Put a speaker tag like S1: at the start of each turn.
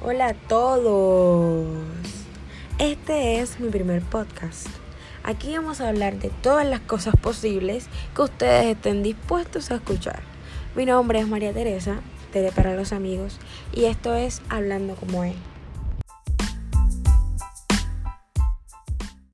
S1: Hola a todos. Este es mi primer podcast. Aquí vamos a hablar de todas las cosas posibles que ustedes estén dispuestos a escuchar. Mi nombre es María Teresa, Tere para los amigos, y esto es Hablando como es.